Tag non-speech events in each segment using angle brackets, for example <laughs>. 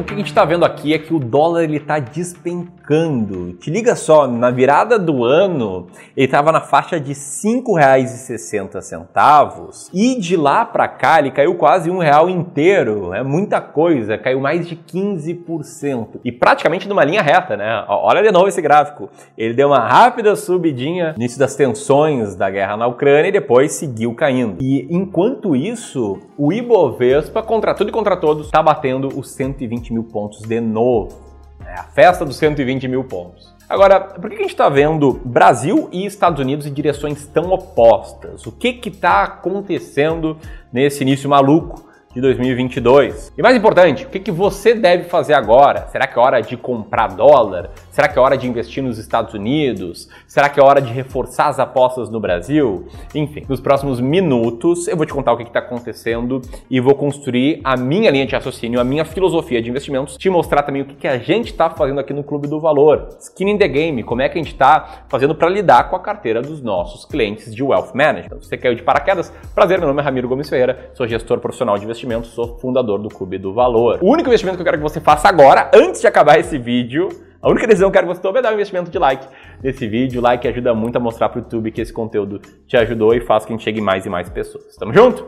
Então o que a gente está vendo aqui é que o dólar ele está despencando. Te liga só, na virada do ano ele estava na faixa de R$ 5,60 e de lá para cá ele caiu quase um real inteiro. É muita coisa, caiu mais de 15% e praticamente numa linha reta, né? Olha de novo esse gráfico. Ele deu uma rápida subidinha no início das tensões da guerra na Ucrânia e depois seguiu caindo. E enquanto isso, o Ibovespa contra tudo e contra todos está batendo os 120 mil pontos de novo. É a festa dos 120 mil pontos. Agora, por que a gente está vendo Brasil e Estados Unidos em direções tão opostas? O que está acontecendo nesse início maluco de 2022. E mais importante, o que, que você deve fazer agora? Será que é hora de comprar dólar? Será que é hora de investir nos Estados Unidos? Será que é hora de reforçar as apostas no Brasil? Enfim, nos próximos minutos eu vou te contar o que está acontecendo e vou construir a minha linha de raciocínio, a minha filosofia de investimentos, te mostrar também o que, que a gente está fazendo aqui no Clube do Valor. Skin in the Game, como é que a gente está fazendo para lidar com a carteira dos nossos clientes de Wealth Management. Você caiu de paraquedas? Prazer, meu nome é Ramiro Gomes Ferreira, sou gestor profissional de investimentos investimentos, sou fundador do Clube do Valor. O único investimento que eu quero que você faça agora, antes de acabar esse vídeo, a única decisão que eu quero que você tome é dar um investimento de like nesse vídeo. Like ajuda muito a mostrar para o YouTube que esse conteúdo te ajudou e faz que a gente chegue mais e mais pessoas. Tamo junto?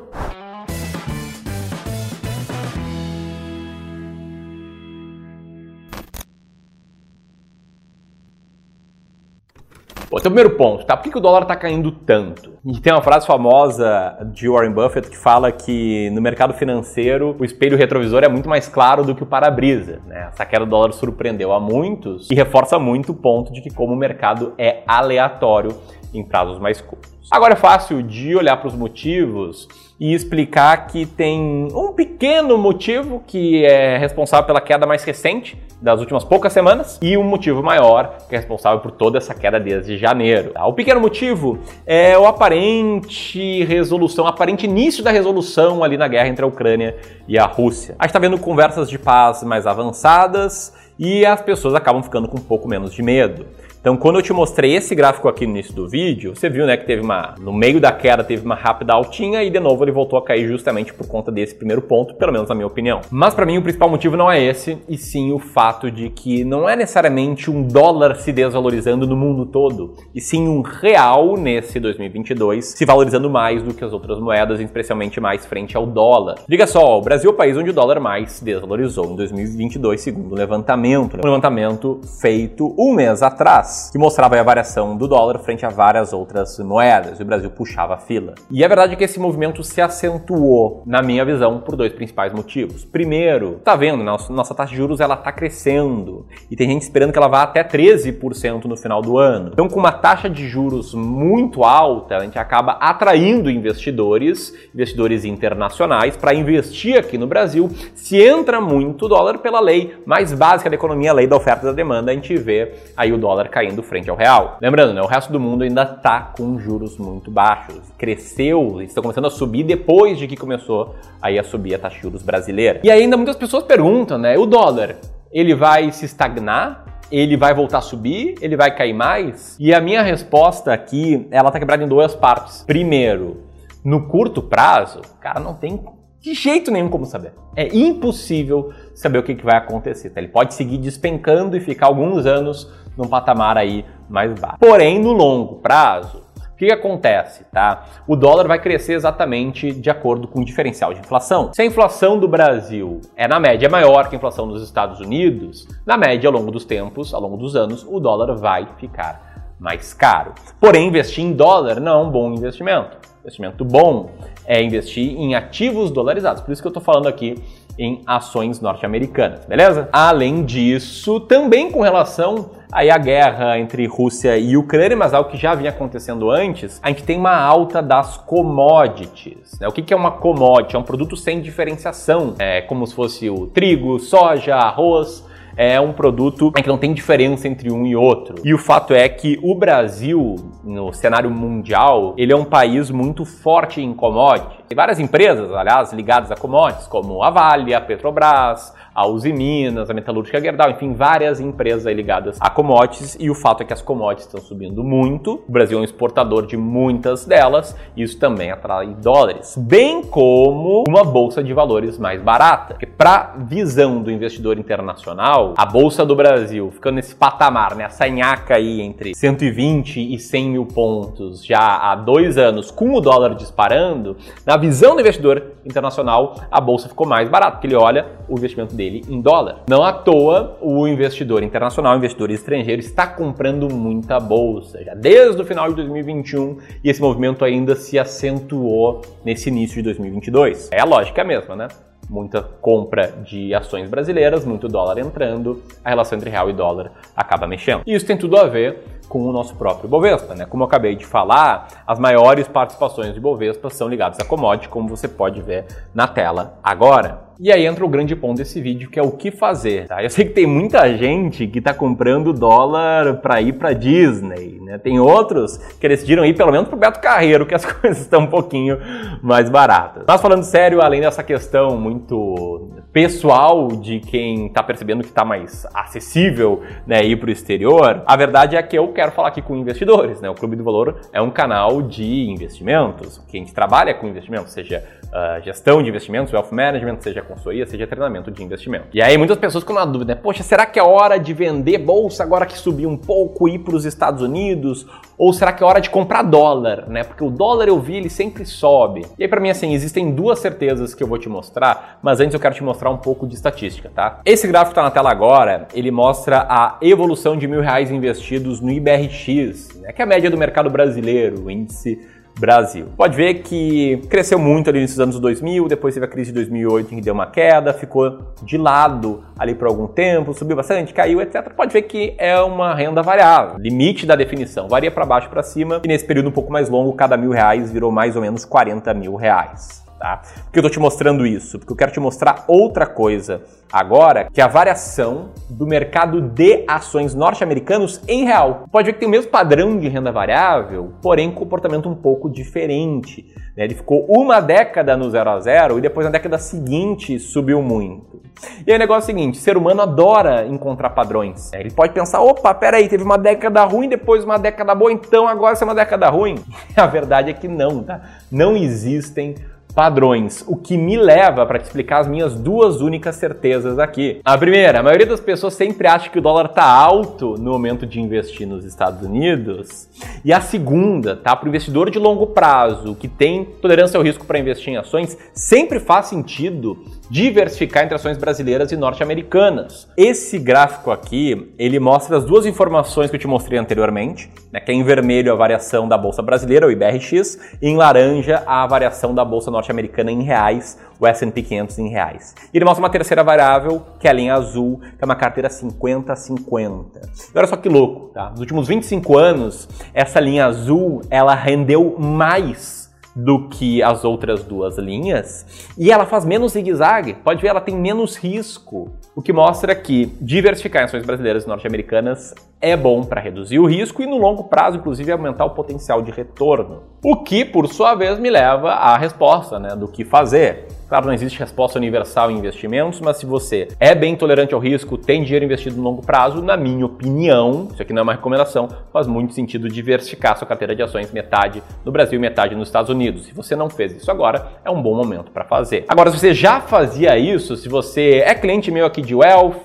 Bom, esse é o primeiro ponto, tá? Por que, que o dólar está caindo tanto? Gente tem uma frase famosa de Warren Buffett que fala que no mercado financeiro o espelho retrovisor é muito mais claro do que o para-brisa. Né? Essa queda do dólar surpreendeu a muitos e reforça muito o ponto de que como o mercado é aleatório em prazos mais curtos. Agora é fácil de olhar para os motivos e explicar que tem um pequeno motivo que é responsável pela queda mais recente das últimas poucas semanas e um motivo maior que é responsável por toda essa queda desde janeiro. O pequeno motivo é o aparente resolução, aparente início da resolução ali na guerra entre a Ucrânia e a Rússia. A gente está vendo conversas de paz mais avançadas e as pessoas acabam ficando com um pouco menos de medo. Então, quando eu te mostrei esse gráfico aqui no início do vídeo, você viu, né, que teve uma, no meio da queda teve uma rápida altinha e de novo ele voltou a cair justamente por conta desse primeiro ponto, pelo menos na minha opinião. Mas para mim o principal motivo não é esse, e sim o fato de que não é necessariamente um dólar se desvalorizando no mundo todo, e sim um real nesse 2022 se valorizando mais do que as outras moedas, especialmente mais frente ao dólar. Diga só, o Brasil é o país onde o dólar mais se desvalorizou em 2022, segundo o levantamento, um levantamento feito um mês atrás que mostrava a variação do dólar frente a várias outras moedas, e o Brasil puxava a fila. E a verdade é que esse movimento se acentuou, na minha visão, por dois principais motivos. Primeiro, tá vendo, nossa, nossa taxa de juros ela tá crescendo, e tem gente esperando que ela vá até 13% no final do ano. Então, com uma taxa de juros muito alta, a gente acaba atraindo investidores, investidores internacionais, para investir aqui no Brasil. Se entra muito dólar pela lei mais básica da economia, a lei da oferta e da demanda, a gente vê aí o dólar caindo caindo frente ao real. Lembrando, né, o resto do mundo ainda está com juros muito baixos. Cresceu, está começando a subir depois de que começou aí a subir a taxa de juros brasileira. E ainda muitas pessoas perguntam, né, o dólar, ele vai se estagnar? Ele vai voltar a subir? Ele vai cair mais? E a minha resposta aqui, ela está quebrada em duas partes. Primeiro, no curto prazo, cara, não tem de jeito nenhum como saber. É impossível saber o que, que vai acontecer. Tá? Ele pode seguir despencando e ficar alguns anos num patamar aí mais baixo. Porém, no longo prazo, o que, que, acontece, tá? O dólar vai crescer exatamente de acordo com o diferencial de inflação. Se a inflação do Brasil é na média maior que a inflação dos Estados Unidos, na média ao longo dos tempos, ao longo dos anos, o dólar vai ficar mais caro. Porém, investir em dólar não é um bom investimento. Investimento bom é investir em ativos dolarizados. Por isso que eu estou falando aqui em ações norte-americanas, beleza? Além disso, também com relação aí à guerra entre Rússia e Ucrânia, mas algo que já vinha acontecendo antes, a gente tem uma alta das commodities. Né? O que é uma commodity? É um produto sem diferenciação, é como se fosse o trigo, soja, arroz é um produto que não tem diferença entre um e outro. E o fato é que o Brasil, no cenário mundial, ele é um país muito forte em commodities. Tem várias empresas, aliás, ligadas a commodities, como a Vale, a Petrobras, a Uzi Minas, a Metalúrgica Gerdau, enfim, várias empresas ligadas a commodities e o fato é que as commodities estão subindo muito. O Brasil é um exportador de muitas delas, e isso também atrai dólares, bem como uma bolsa de valores mais barata. Porque para visão do investidor internacional, a bolsa do Brasil ficando nesse patamar, nessa né, nhaca aí entre 120 e 100 mil pontos já há dois anos, com o dólar disparando, na visão do investidor internacional, a bolsa ficou mais barata, porque ele olha o investimento dele em dólar. Não à toa, o investidor internacional, o investidor estrangeiro, está comprando muita bolsa, já desde o final de 2021, e esse movimento ainda se acentuou nesse início de 2022. É a lógica mesma, né? muita compra de ações brasileiras, muito dólar entrando, a relação entre real e dólar acaba mexendo. E isso tem tudo a ver com o nosso próprio Bovespa, né? Como eu acabei de falar, as maiores participações de Bovespa são ligadas a commodity, como você pode ver na tela agora. E aí entra o grande ponto desse vídeo, que é o que fazer. Tá? Eu sei que tem muita gente que está comprando dólar para ir para Disney, né? Tem outros que decidiram ir pelo menos para Beto Carreiro, que as <laughs> coisas estão um pouquinho mais baratas. Mas falando sério, além dessa questão muito pessoal de quem está percebendo que está mais acessível né, ir para o exterior, a verdade é que eu quero falar aqui com investidores. Né? O Clube do Valor é um canal de investimentos, que a gente trabalha com investimentos, seja uh, gestão de investimentos, wealth management, seja consultoria, seja treinamento de investimento. E aí muitas pessoas ficam na dúvida, né? Poxa, será que é hora de vender bolsa agora que subiu um pouco e ir para os Estados Unidos? Ou será que é hora de comprar dólar, né? Porque o dólar eu vi, ele sempre sobe. E aí para mim assim, existem duas certezas que eu vou te mostrar, mas antes eu quero te mostrar um pouco de estatística, tá? Esse gráfico está na tela agora, ele mostra a evolução de mil reais investidos no IBRX, né? que é a média do mercado brasileiro, o índice Brasil. Pode ver que cresceu muito ali nos anos 2000, depois teve a crise de 2008 em que deu uma queda, ficou de lado ali por algum tempo, subiu bastante, caiu, etc. Pode ver que é uma renda variável, limite da definição, varia para baixo para cima, e nesse período um pouco mais longo, cada mil reais virou mais ou menos 40 mil reais tá? Por que eu estou te mostrando isso? Porque eu quero te mostrar outra coisa agora, que é a variação do mercado de ações norte-americanos em real. Pode ver que tem o mesmo padrão de renda variável, porém comportamento um pouco diferente. Né? Ele ficou uma década no zero a zero e depois na década seguinte subiu muito. E aí o negócio é o seguinte, o ser humano adora encontrar padrões. Ele pode pensar, opa, peraí, teve uma década ruim, depois uma década boa, então agora é uma década ruim. <laughs> A verdade é que não, tá? Não existem padrões, o que me leva para te explicar as minhas duas únicas certezas aqui. A primeira, a maioria das pessoas sempre acha que o dólar está alto no momento de investir nos Estados Unidos. E a segunda, tá? Para o investidor de longo prazo que tem tolerância ao risco para investir em ações, sempre faz sentido diversificar entre ações brasileiras e norte-americanas. Esse gráfico aqui, ele mostra as duas informações que eu te mostrei anteriormente, né, que é em vermelho a variação da bolsa brasileira, o IBRX, e em laranja a variação da bolsa norte-americana em reais, o S&P 500 em reais. E ele mostra uma terceira variável, que é a linha azul, que é uma carteira 50-50. E olha só que louco, tá? Nos últimos 25 anos, essa linha azul, ela rendeu mais do que as outras duas linhas e ela faz menos zigue-zague. Pode ver, ela tem menos risco, o que mostra que diversificar em ações brasileiras e norte-americanas é bom para reduzir o risco e no longo prazo, inclusive, aumentar o potencial de retorno. O que, por sua vez, me leva à resposta né, do que fazer. Claro, não existe resposta universal em investimentos, mas se você é bem tolerante ao risco, tem dinheiro investido no longo prazo, na minha opinião, isso aqui não é uma recomendação, faz muito sentido diversificar sua carteira de ações, metade no Brasil e metade nos Estados Unidos. Se você não fez isso agora, é um bom momento para fazer. Agora, se você já fazia isso, se você é cliente meu aqui de Wealth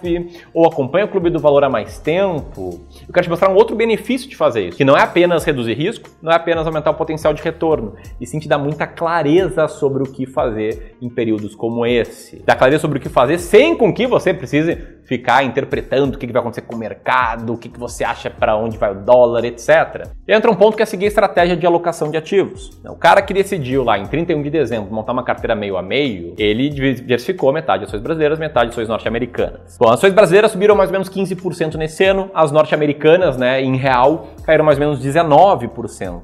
ou acompanha o Clube do Valor há mais tempo, eu quero te mostrar um outro benefício de fazer isso, que não é apenas reduzir risco, não é apenas aumentar o potencial de retorno, e sim te dar muita clareza sobre o que fazer em períodos como esse. Dar clareza sobre o que fazer sem com que você precise ficar interpretando o que vai acontecer com o mercado, o que você acha para onde vai o dólar, etc. Entra um ponto que é seguir a estratégia de alocação de ativos. O cara que decidiu lá em 31 de dezembro montar uma carteira meio a meio, ele diversificou metade de ações brasileiras, metade de ações norte-americanas. Bom, as ações brasileiras subiram mais ou menos 15% nesse ano, as norte-americanas, né, em real, caíram mais ou menos 19%.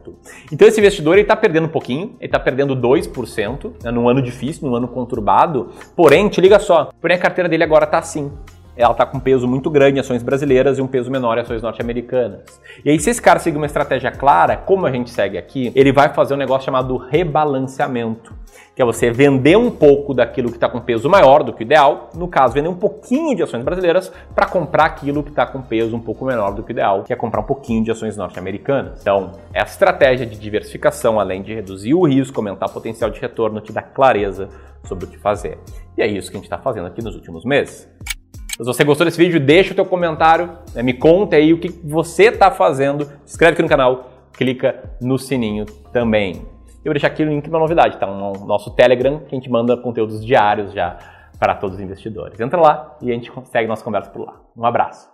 Então esse investidor está perdendo um pouquinho, ele está perdendo 2% né, num ano difícil, num ano conturbado, porém, te liga só, porém a carteira dele agora está assim. Ela está com um peso muito grande em ações brasileiras e um peso menor em ações norte-americanas. E aí, se esse cara seguir uma estratégia clara, como a gente segue aqui, ele vai fazer um negócio chamado rebalanceamento que é você vender um pouco daquilo que está com peso maior do que o ideal, no caso, vender um pouquinho de ações brasileiras para comprar aquilo que está com peso um pouco menor do que o ideal, que é comprar um pouquinho de ações norte-americanas. Então, essa estratégia de diversificação, além de reduzir o risco, aumentar o potencial de retorno, te dá clareza sobre o que fazer. E é isso que a gente está fazendo aqui nos últimos meses. Se você gostou desse vídeo, deixa o teu comentário, né, me conta aí o que você está fazendo, se inscreve aqui no canal, clica no sininho também. Eu vou deixar aqui o link para novidade, tá? No nosso Telegram, que a gente manda conteúdos diários já para todos os investidores. Entra lá e a gente segue nossa conversa por lá. Um abraço.